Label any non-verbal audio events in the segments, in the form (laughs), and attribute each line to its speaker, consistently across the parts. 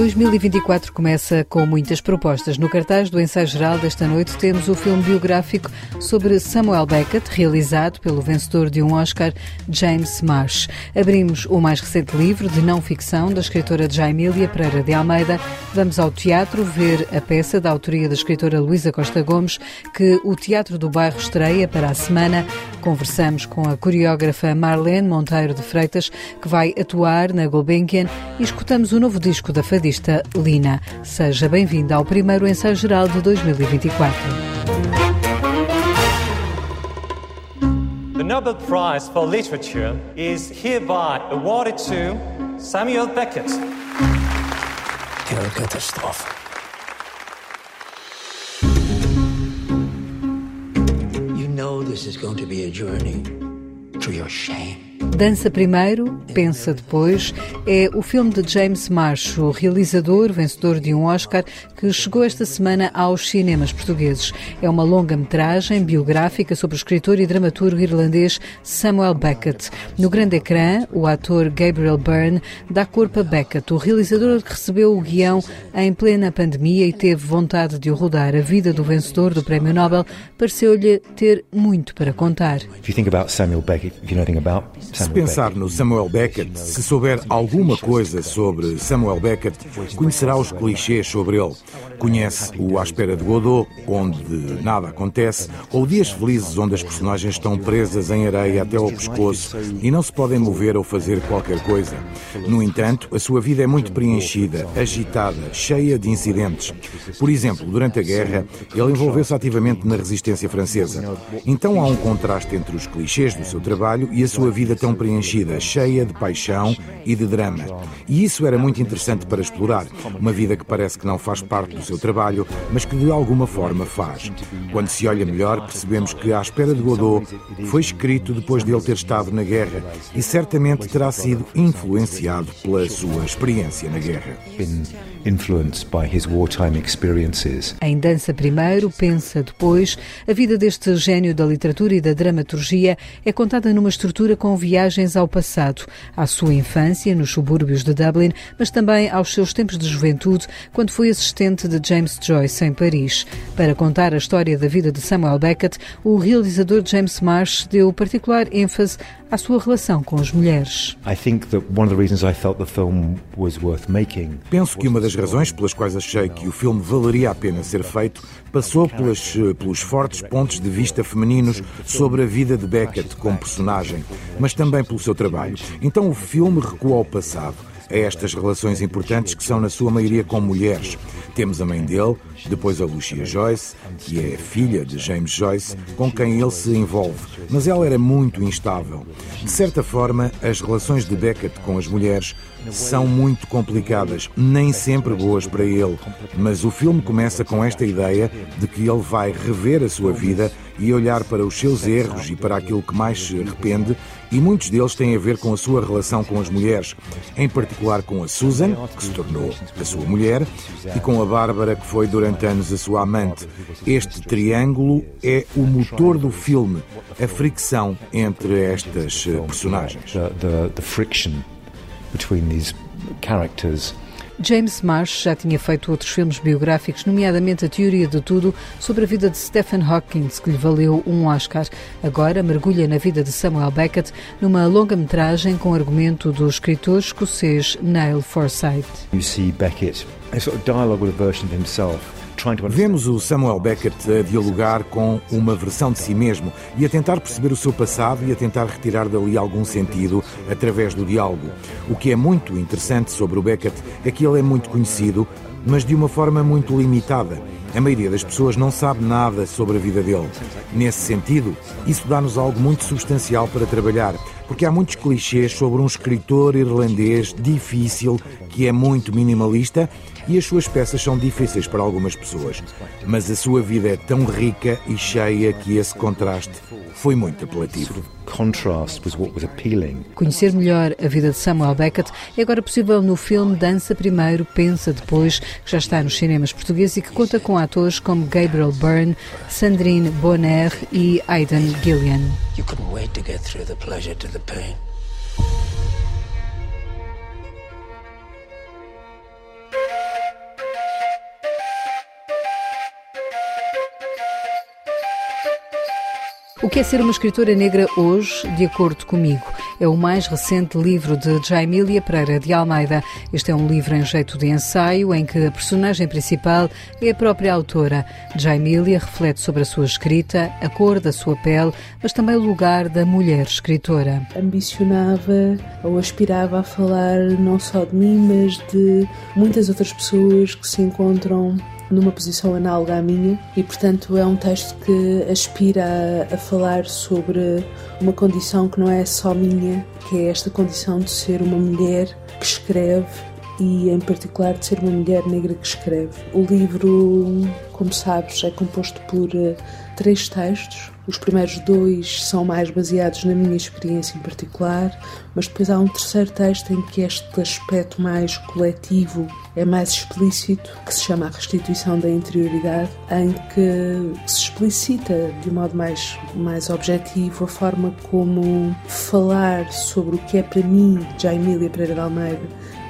Speaker 1: 2024 começa com muitas propostas. No cartaz do ensaio geral desta noite temos o filme biográfico sobre Samuel Beckett, realizado pelo vencedor de um Oscar, James Marsh. Abrimos o mais recente livro de não ficção da escritora Jaimília Pereira de Almeida. Vamos ao teatro ver a peça da autoria da escritora Luísa Costa Gomes, que o Teatro do Bairro estreia para a semana. Conversamos com a coreógrafa Marlene Monteiro de Freitas, que vai atuar na Gulbenkian, e escutamos o novo disco da fadista Lina. Seja bem-vinda ao primeiro ensaio geral de 2024.
Speaker 2: The Nobel Prize for Literature is hereby awarded to Samuel Beckett.
Speaker 3: Ihre Katastrophe. You know this is going to be a journey through your shame.
Speaker 1: Dança primeiro, pensa depois, é o filme de James Marsh, o realizador, vencedor de um Oscar, que chegou esta semana aos cinemas portugueses. É uma longa-metragem biográfica sobre o escritor e dramaturgo irlandês Samuel Beckett. No grande ecrã, o ator Gabriel Byrne dá corpo a Beckett, o realizador que recebeu o guião em plena pandemia e teve vontade de o rodar. A vida do vencedor do Prémio Nobel pareceu-lhe ter muito para contar.
Speaker 4: If you think about Samuel Beckett, if you know about
Speaker 5: se pensar no Samuel Beckett, se souber alguma coisa sobre Samuel Beckett, conhecerá os clichês sobre ele. Conhece o À Espera de Godot, onde nada acontece, ou Dias Felizes, onde as personagens estão presas em areia até ao pescoço e não se podem mover ou fazer qualquer coisa. No entanto, a sua vida é muito preenchida, agitada, cheia de incidentes. Por exemplo, durante a guerra, ele envolveu-se ativamente na resistência francesa. Então há um contraste entre os clichês do seu trabalho e a sua vida tão preenchida, cheia de paixão e de drama. E isso era muito interessante para explorar. Uma vida que parece que não faz parte do seu trabalho, mas que de alguma forma faz. Quando se olha melhor, percebemos que À Espera de Godot foi escrito depois de ele ter estado na guerra e certamente terá sido influenciado pela sua experiência na guerra.
Speaker 4: influenced by his wartime experiences.
Speaker 1: Em Dança Primeiro, Pensa Depois, a vida deste gênio da literatura e da dramaturgia é contada numa estrutura com viagens ao passado, à sua infância nos subúrbios de Dublin, mas também aos seus tempos de juventude, quando foi assistente de James Joyce em Paris. Para contar a história da vida de Samuel Beckett, o realizador James Marsh deu particular ênfase à sua relação com as mulheres.
Speaker 5: Penso que uma das razões pelas quais achei que o filme valeria a pena ser feito passou pelas, pelos fortes pontos de vista femininos sobre a vida de Beckett como personagem, mas também pelo seu trabalho. Então o filme recua ao passado a estas relações importantes que são, na sua maioria, com mulheres. Temos a mãe dele, depois a Lucia Joyce, que é filha de James Joyce, com quem ele se envolve, mas ela era muito instável. De certa forma, as relações de Beckett com as mulheres são muito complicadas, nem sempre boas para ele, mas o filme começa com esta ideia de que ele vai rever a sua vida e olhar para os seus erros e para aquilo que mais se arrepende, e muitos deles têm a ver com a sua relação com as mulheres, em particular com a Susan, que se tornou a sua mulher, e com a Bárbara, que foi durante anos a sua amante. Este triângulo é o motor do filme, a fricção entre estas eh, personagens.
Speaker 4: Between these characters
Speaker 1: James Marsh já tinha feito outros filmes biográficos, nomeadamente A Teoria de Tudo, sobre a vida de Stephen Hawking, que lhe valeu um Oscar. Agora mergulha na vida de Samuel Beckett numa longa-metragem com argumento do escritor escocês Neil Forsyth.
Speaker 4: You see Beckett, a sort of dialogue with a version of himself.
Speaker 5: Vemos o Samuel Beckett a dialogar com uma versão de si mesmo e a tentar perceber o seu passado e a tentar retirar dali algum sentido através do diálogo. O que é muito interessante sobre o Beckett é que ele é muito conhecido, mas de uma forma muito limitada. A maioria das pessoas não sabe nada sobre a vida dele. Nesse sentido, isso dá-nos algo muito substancial para trabalhar, porque há muitos clichês sobre um escritor irlandês difícil que é muito minimalista e as suas peças são difíceis para algumas pessoas. Mas a sua vida é tão rica e cheia que esse contraste foi muito apelativo.
Speaker 1: Conhecer melhor a vida de Samuel Beckett é agora possível no filme Dança Primeiro, Pensa Depois, que já está nos cinemas portugueses e que conta com atores como Gabriel Byrne, Sandrine Bonner e Aidan Gillian. You couldn't wait to get through the pleasure to the pain. O que é ser uma escritora negra hoje, de acordo comigo? É o mais recente livro de Jaimília Pereira de Almeida. Este é um livro em jeito de ensaio, em que a personagem principal é a própria autora. Jaimília reflete sobre a sua escrita, a cor da sua pele, mas também o lugar da mulher escritora.
Speaker 6: Ambicionava ou aspirava a falar não só de mim, mas de muitas outras pessoas que se encontram numa posição análoga à minha e, portanto, é um texto que aspira a, a, falar sobre uma condição que não é só minha, que é esta condição de ser uma mulher que escreve e, em particular, de ser uma mulher negra que escreve. O livro, como sabes, é composto por uh, três textos os primeiros dois são mais baseados na minha experiência em particular, mas depois há um terceiro texto em que este aspecto mais coletivo é mais explícito, que se chama A Restituição da Interioridade, em que se explicita de modo mais, mais objetivo a forma como falar sobre o que é para mim, já Emília Pereira de Almeida,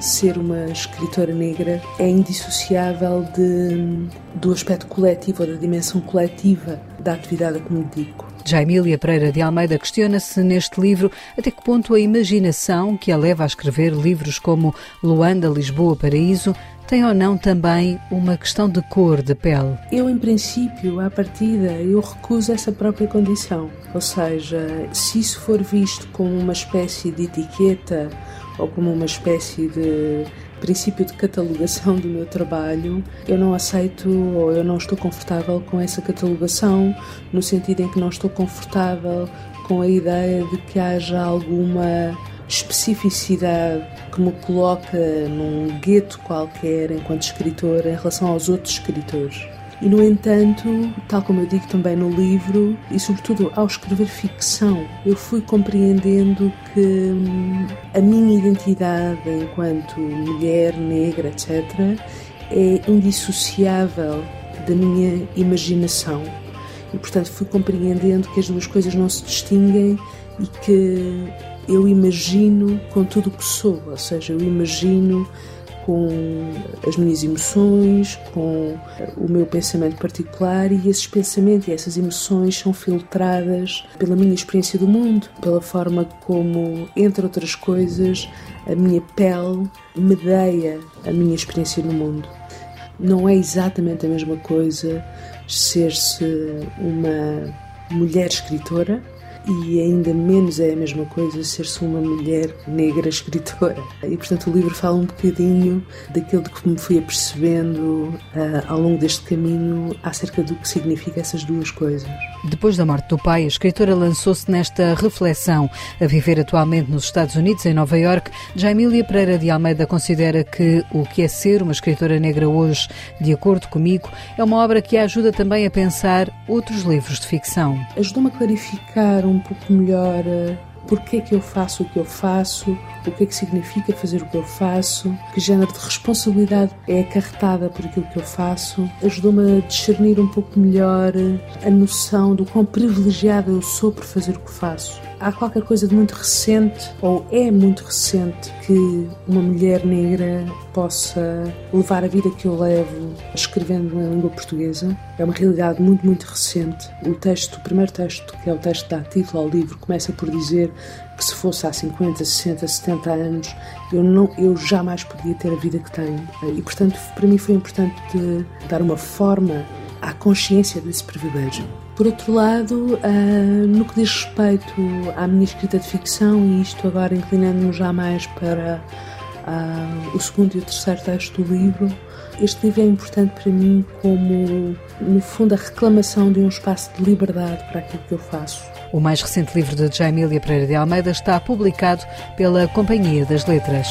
Speaker 6: ser uma escritora negra é indissociável de, do aspecto coletivo ou da dimensão coletiva da atividade a que me dedico.
Speaker 1: Já Emília Pereira de Almeida questiona-se neste livro até que ponto a imaginação que a leva a escrever livros como Luanda, Lisboa, Paraíso tem ou não também uma questão de cor de pele?
Speaker 6: Eu, em princípio, à partida, eu recuso essa própria condição. Ou seja, se isso for visto como uma espécie de etiqueta ou como uma espécie de princípio de catalogação do meu trabalho, eu não aceito ou eu não estou confortável com essa catalogação, no sentido em que não estou confortável com a ideia de que haja alguma especificidade que me coloca num gueto qualquer enquanto escritor em relação aos outros escritores. E, no entanto, tal como eu digo também no livro, e sobretudo ao escrever ficção, eu fui compreendendo que hum, a minha identidade enquanto mulher, negra, etc., é indissociável da minha imaginação. E, portanto, fui compreendendo que as duas coisas não se distinguem e que eu imagino com tudo o que sou, ou seja, eu imagino com as minhas emoções, com o meu pensamento particular e esses pensamentos e essas emoções são filtradas pela minha experiência do mundo, pela forma como, entre outras coisas, a minha pele medeia a minha experiência no mundo. Não é exatamente a mesma coisa ser-se uma mulher escritora e ainda menos é a mesma coisa ser-se uma mulher negra escritora. E portanto o livro fala um bocadinho daquilo de que me fui apercebendo uh, ao longo deste caminho acerca do que significa essas duas coisas.
Speaker 1: Depois da morte do pai, a escritora lançou-se nesta reflexão. A viver atualmente nos Estados Unidos, em Nova York, Jaimília Pereira de Almeida considera que o que é ser uma escritora negra hoje, de acordo comigo, é uma obra que a ajuda também a pensar outros livros de ficção.
Speaker 6: Ajuda-me a clarificar um pouco melhor eh, porque é que eu faço o que eu faço, o que é que significa fazer o que eu faço, que género de responsabilidade é acarretada por aquilo que eu faço. Ajudou-me a discernir um pouco melhor a noção do quão privilegiada eu sou por fazer o que faço há qualquer coisa de muito recente, ou é muito recente, que uma mulher negra possa levar a vida que eu levo escrevendo na língua portuguesa. É uma realidade muito, muito recente. O texto, o primeiro texto, que é o texto dá título ao livro, começa por dizer que se fosse há 50, 60, 70 anos, eu, não, eu jamais podia ter a vida que tenho. E, portanto, para mim foi importante dar uma forma à consciência desse privilégio. Por outro lado, uh, no que diz respeito à minha escrita de ficção, e isto agora inclinando-me já mais para uh, o segundo e o terceiro texto do livro, este livro é importante para mim como, no fundo, a reclamação de um espaço de liberdade para aquilo que eu faço.
Speaker 1: O mais recente livro de Jaimília Pereira de Almeida está publicado pela Companhia das Letras.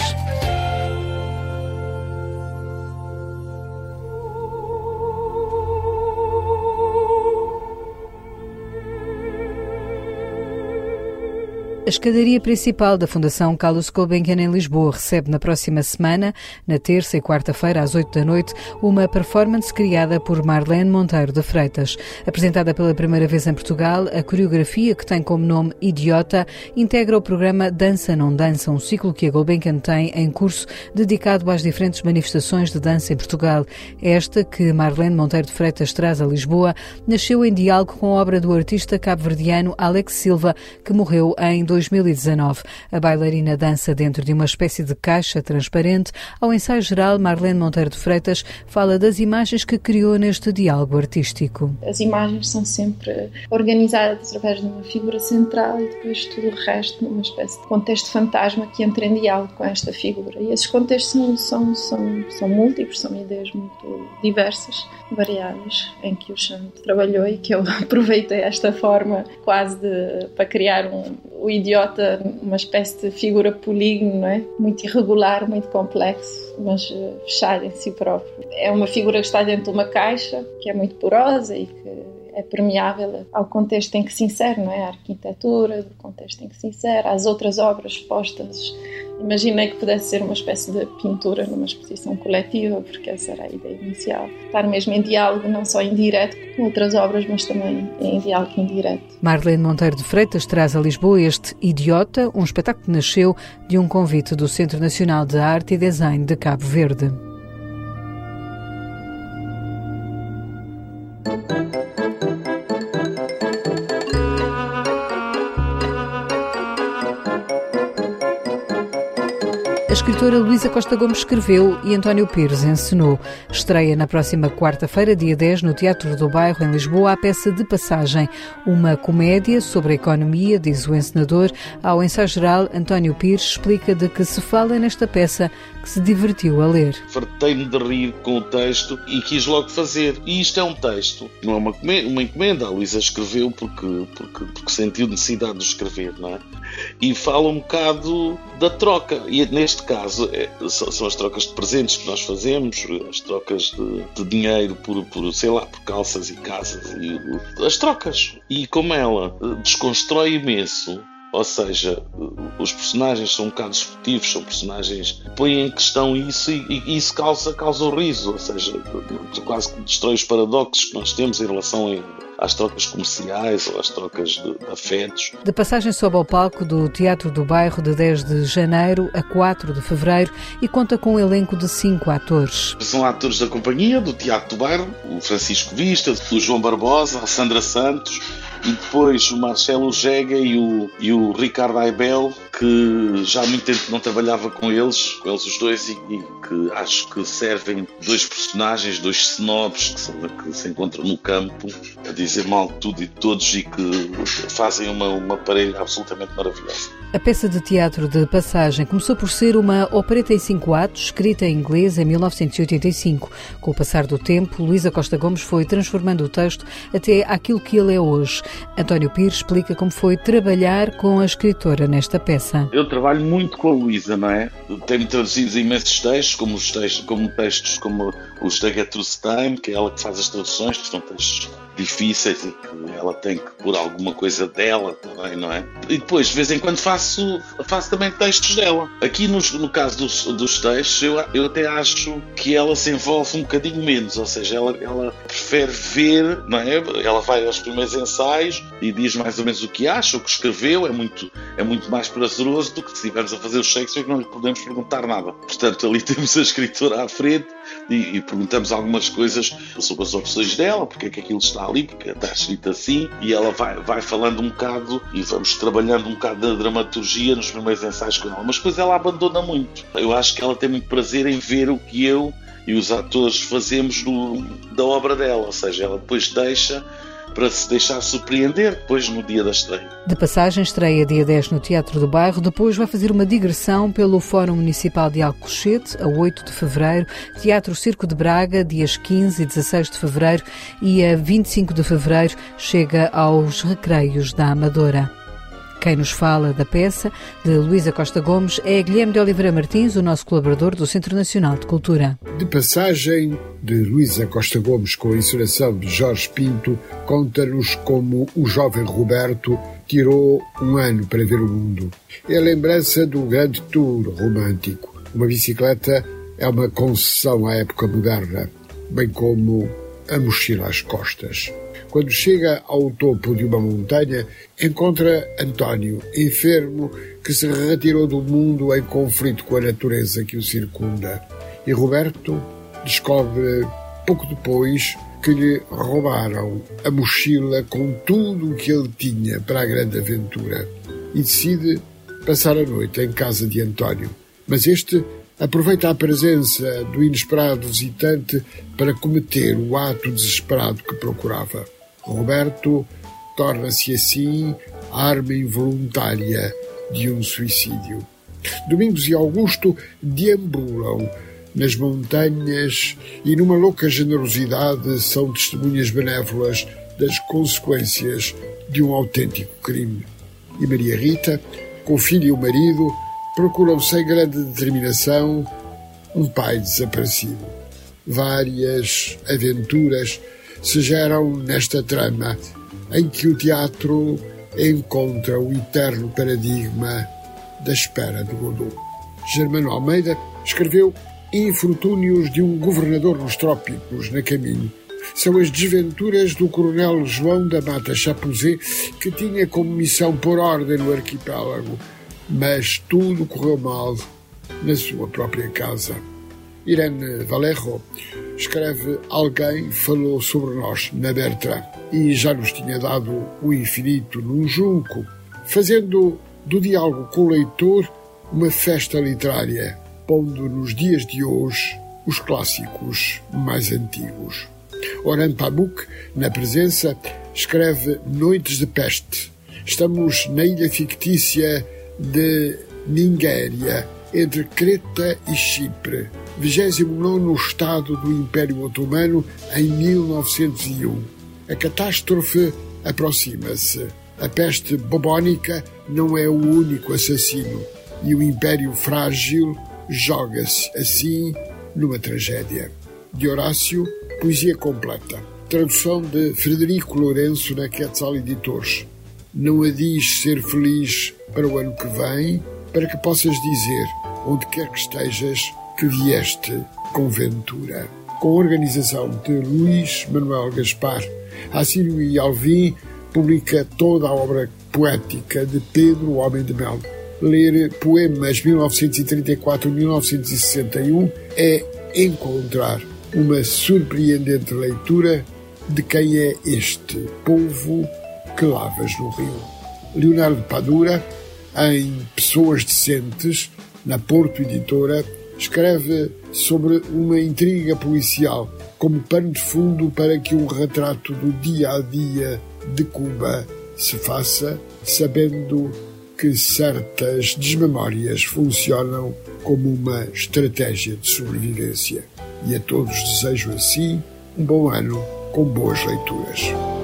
Speaker 1: A escadaria principal da Fundação Carlos Gulbenkian em Lisboa recebe na próxima semana, na terça e quarta-feira às oito da noite, uma performance criada por Marlene Monteiro de Freitas. Apresentada pela primeira vez em Portugal, a coreografia, que tem como nome Idiota, integra o programa Dança Não Dança, um ciclo que a Gulbenkian tem em curso dedicado às diferentes manifestações de dança em Portugal. Esta, que Marlene Monteiro de Freitas traz a Lisboa, nasceu em diálogo com a obra do artista cabo-verdiano Alex Silva, que morreu em 2019. A bailarina dança dentro de uma espécie de caixa transparente. Ao ensaio geral, Marlene Monteiro de Freitas fala das imagens que criou neste diálogo artístico.
Speaker 7: As imagens são sempre organizadas através de uma figura central e depois tudo o resto numa espécie de contexto fantasma que entra em diálogo com esta figura. E esses contextos são, são, são, são múltiplos, são ideias muito diversas, variadas, em que o Chante trabalhou e que eu (laughs) aproveitei esta forma quase de, para criar um, o idiota, uma espécie de figura polígono, não é? Muito irregular, muito complexo, mas uh, fechado em si próprio. É uma figura que está dentro de uma caixa, que é muito porosa e que é permeável ao contexto em que se insere, não é? A arquitetura, o contexto em que se insere, às outras obras postas Imaginei que pudesse ser uma espécie de pintura numa exposição coletiva, porque essa era a ideia inicial. Estar mesmo em diálogo, não só em direto com outras obras, mas também em diálogo indireto.
Speaker 1: Marlene Monteiro de Freitas traz a Lisboa este Idiota, um espetáculo que nasceu de um convite do Centro Nacional de Arte e Design de Cabo Verde. Luísa Costa Gomes escreveu e António Pires encenou. Estreia na próxima quarta-feira, dia 10, no Teatro do Bairro, em Lisboa, a peça de passagem. Uma comédia sobre a economia, diz o encenador. Ao ensaio geral, António Pires explica de que se fala nesta peça que se divertiu a ler.
Speaker 8: Fartei-me de rir com o texto e quis logo fazer. E isto é um texto, não é uma, uma encomenda. A Luísa escreveu porque, porque, porque sentiu necessidade de escrever, não é? E fala um bocado da troca. E neste caso é, são as trocas de presentes que nós fazemos, as trocas de, de dinheiro por, por, sei lá, por calças e casas, e, as trocas. E como ela desconstrói imenso ou seja, os personagens são um bocado disruptivos, são personagens que põem em questão isso e, e isso causa, causa o riso, ou seja, quase que destrói os paradoxos que nós temos em relação a, às trocas comerciais ou às trocas de, de afetos.
Speaker 1: De passagem sob ao palco do Teatro do Bairro de 10 de janeiro a 4 de fevereiro e conta com um elenco de cinco atores.
Speaker 8: São atores da companhia do Teatro do Bairro, o Francisco Vista, o João Barbosa, a Sandra Santos, e depois o Marcelo Gega e o, e o Ricardo Aibel, que já há muito tempo não trabalhava com eles, com eles os dois, e, e que acho que servem dois personagens, dois snobs que, que se encontram no campo a dizer mal de tudo e de todos e que fazem uma, uma parelha absolutamente maravilhosa.
Speaker 1: A peça de teatro de passagem começou por ser uma opereta em cinco atos, escrita em inglês em 1985. Com o passar do tempo, Luísa Costa Gomes foi transformando o texto até aquilo que ele é hoje. António Pires explica como foi trabalhar com a escritora nesta peça.
Speaker 8: Eu trabalho muito com a Luísa, não é? Tenho traduzido imensos textos, como os textos, como textos como os da Gertrude que é ela que faz as traduções, que são textos difíceis e que ela tem que pôr alguma coisa dela também, não é? E depois, de vez em quando, faço, faço também textos dela. Aqui no, no caso dos, dos textos, eu, eu até acho que ela se envolve um bocadinho menos, ou seja, ela, ela prefere ver, não é? Ela vai aos primeiros ensaios e diz mais ou menos o que acha, o que escreveu, é muito, é muito mais prazeroso do que se estivermos a fazer o Shakespeare que não lhe podemos perguntar nada. Portanto, ali (laughs) temos a escritora à frente e, e perguntamos algumas coisas sobre as opções dela, porque é que aquilo está ali, porque está escrito assim, e ela vai, vai falando um bocado e vamos trabalhando um bocado da dramaturgia nos primeiros ensaios com ela, mas depois ela abandona muito. Eu acho que ela tem muito prazer em ver o que eu e os atores fazemos da obra dela, ou seja, ela depois deixa para se deixar surpreender depois no dia da estreia.
Speaker 1: De passagem, estreia dia 10 no Teatro do Bairro, depois vai fazer uma digressão pelo Fórum Municipal de Alcochete, a 8 de fevereiro, Teatro Circo de Braga, dias 15 e 16 de fevereiro, e a 25 de fevereiro chega aos Recreios da Amadora. Quem nos fala da peça, de Luísa Costa Gomes, é Guilherme de Oliveira Martins, o nosso colaborador do Centro Nacional de Cultura.
Speaker 9: De passagem de Luísa Costa Gomes com a encenação de Jorge Pinto, conta-nos como o jovem Roberto tirou um ano para ver o mundo. É a lembrança do grande tour romântico. Uma bicicleta é uma concessão à época moderna, bem como a mochila às costas. Quando chega ao topo de uma montanha, encontra António, enfermo, que se retirou do mundo em conflito com a natureza que o circunda. E Roberto descobre, pouco depois, que lhe roubaram a mochila com tudo o que ele tinha para a grande aventura. E decide passar a noite em casa de António. Mas este aproveita a presença do inesperado visitante para cometer o ato desesperado que procurava. Roberto torna-se assim arma involuntária de um suicídio. Domingos e Augusto deambulam nas montanhas e, numa louca generosidade, são testemunhas benévolas das consequências de um autêntico crime. E Maria Rita, com o filho e o marido, procuram sem grande determinação um pai desaparecido. Várias aventuras se geram nesta trama em que o teatro encontra o eterno paradigma da espera de Godot. Germano Almeida escreveu Infortúnios de um governador nos trópicos, na caminho. São as desventuras do coronel João da Mata Chapuzé, que tinha como missão pôr ordem no arquipélago, mas tudo correu mal na sua própria casa. Irene Valerro escreve Alguém falou sobre nós na Bertrand e já nos tinha dado o infinito num junco, fazendo do diálogo com o leitor uma festa literária, pondo nos dias de hoje os clássicos mais antigos. Oran Pamuk, na presença, escreve Noites de Peste. Estamos na ilha fictícia de Ningéria, entre Creta e Chipre, 29 Estado do Império Otomano em 1901. A catástrofe aproxima-se. A peste bubónica não é o único assassino e o Império Frágil joga-se assim numa tragédia. De Horácio, Poesia Completa. Tradução de Frederico Lourenço na Quetzal Editores. Não a diz ser feliz para o ano que vem, para que possas dizer, onde quer que estejas, que vieste com ventura. Com organização de Luís Manuel Gaspar, Assírio e Alvim publica toda a obra poética de Pedro, o Homem de Mel. Ler poemas 1934-1961 é encontrar uma surpreendente leitura de quem é este povo que lavas no rio. Leonardo Padura, em Pessoas Decentes, na Porto Editora, escreve sobre uma intriga policial como pano de fundo para que um retrato do dia a dia de Cuba se faça, sabendo que certas desmemórias funcionam como uma estratégia de sobrevivência. E a todos desejo assim um bom ano com boas leituras.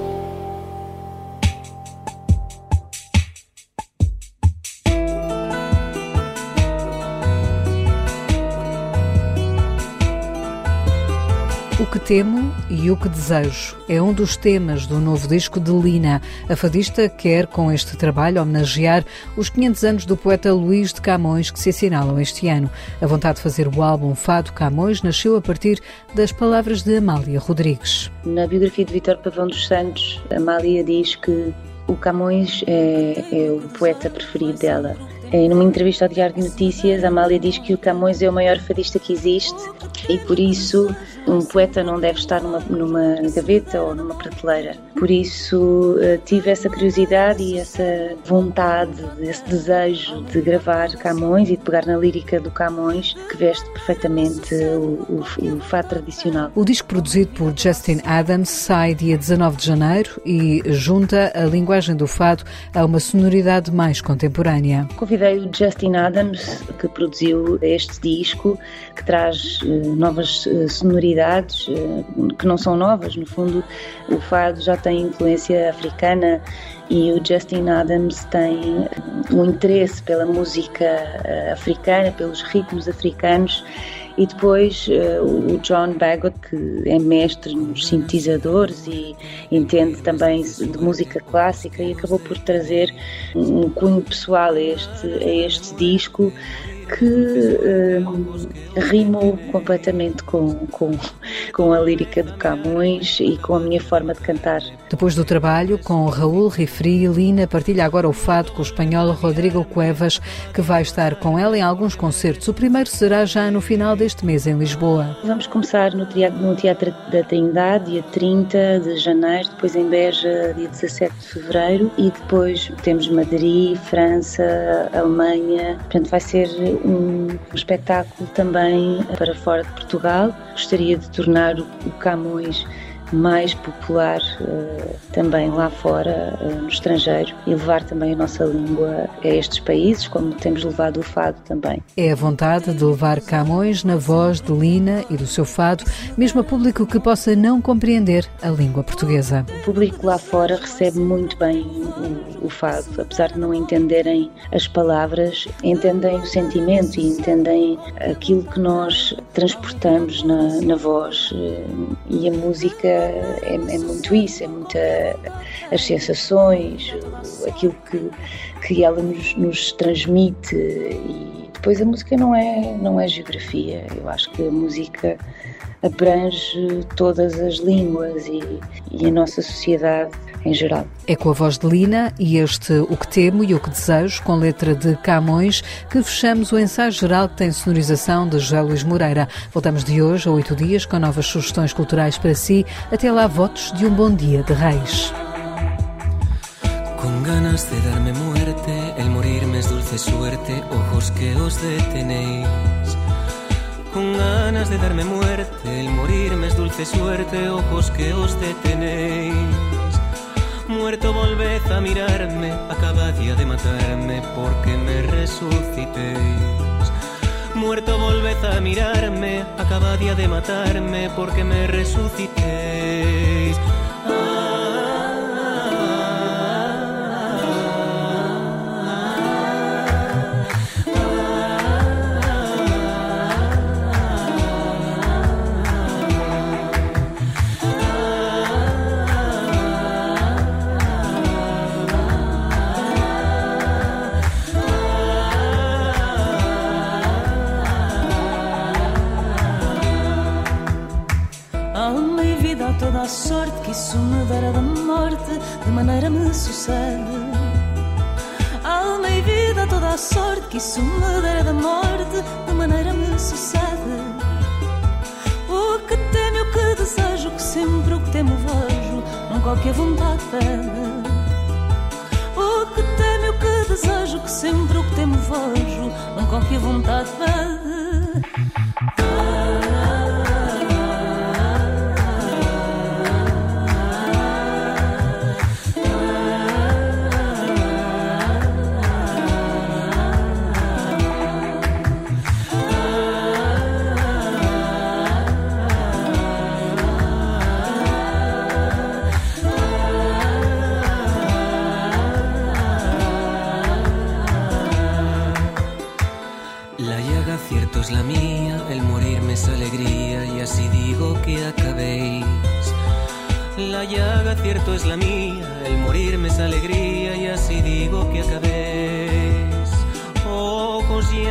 Speaker 1: Que temo e o que desejo é um dos temas do novo disco de Lina. A fadista quer, com este trabalho, homenagear os 500 anos do poeta Luís de Camões que se assinalam este ano. A vontade de fazer o álbum Fado Camões nasceu a partir das palavras de Amália Rodrigues.
Speaker 10: Na biografia de Vitor Pavão dos Santos, Amália diz que o Camões é, é o poeta preferido dela. Em numa entrevista ao Diário de Notícias, Amália diz que o Camões é o maior fadista que existe e por isso um poeta não deve estar numa, numa gaveta ou numa prateleira. Por isso eh, tive essa curiosidade e essa vontade, esse desejo de gravar Camões e de pegar na lírica do Camões, que veste perfeitamente o, o, o fado tradicional.
Speaker 1: O disco produzido por Justin Adams sai dia 19 de janeiro e junta a linguagem do fado a uma sonoridade mais contemporânea.
Speaker 10: Convidei convidei o Justin Adams, que produziu este disco, que traz uh, novas uh, sonoridades, uh, que não são novas, no fundo, o fado já tem influência africana e o Justin Adams tem um interesse pela música africana, pelos ritmos africanos e depois uh, o John Bagot, que é mestre nos sintetizadores e entende também de música clássica e acabou por trazer um cunho pessoal a este, a este disco que uh, rimou completamente com, com, com a lírica de Camões e com a minha forma de cantar.
Speaker 1: Depois do trabalho com Raul Rifri, Lina partilha agora o fado com o espanhol Rodrigo Cuevas, que vai estar com ela em alguns concertos. O primeiro será já no final deste mês em Lisboa.
Speaker 10: Vamos começar no Teatro, no teatro da Trindade, dia 30 de janeiro, depois em Beja, dia 17 de fevereiro, e depois temos Madrid, França, Alemanha. Portanto, vai ser um espetáculo também para fora de Portugal. Gostaria de tornar o Camões mais popular uh, também lá fora, uh, no estrangeiro, e levar também a nossa língua a estes países, como temos levado o fado também.
Speaker 1: É a vontade de levar Camões na voz de Lina e do seu fado, mesmo a público que possa não compreender a língua portuguesa.
Speaker 10: O público lá fora recebe muito bem o, o fado, apesar de não entenderem as palavras, entendem o sentimento e entendem aquilo que nós transportamos na, na voz eh, e a música é, é muito isso, é muito as sensações, aquilo que, que ela nos, nos transmite e depois a música não é, não é geografia, eu acho que a música abrange todas as línguas e, e a nossa sociedade em geral.
Speaker 1: É com a voz de Lina e este O que Temo e O que Desejo, com letra de Camões, que fechamos o ensaio geral que tem sonorização de José Luís Moreira. Voltamos de hoje a oito dias com novas sugestões culturais para si. Até lá, votos de um bom dia de Reis. Con ganas de darme el morirme es dulce suerte, ojos que os detenéis. Con ganas de darme muerte, el morirme es dulce suerte, ojos que os detenéis. Muerto volved a mirarme, acabadía de matarme porque me resucitéis. Muerto volved a mirarme, acabadía de matarme porque me resucitéis.
Speaker 11: toda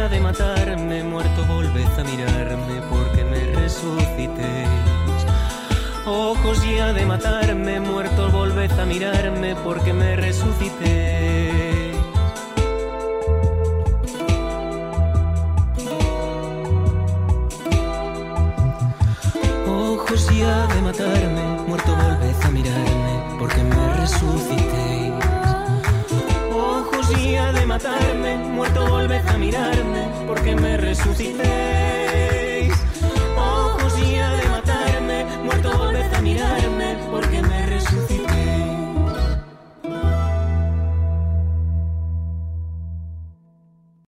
Speaker 12: Ya de matarme, muerto volved a mirarme porque me resucitéis. Ojos ya de matarme, muerto volved a mirarme porque me resucitéis. Ojos ya de matarme, muerto volved a mirarme porque me resucitéis. Matarme, muerto volved a mirarme porque me resucité.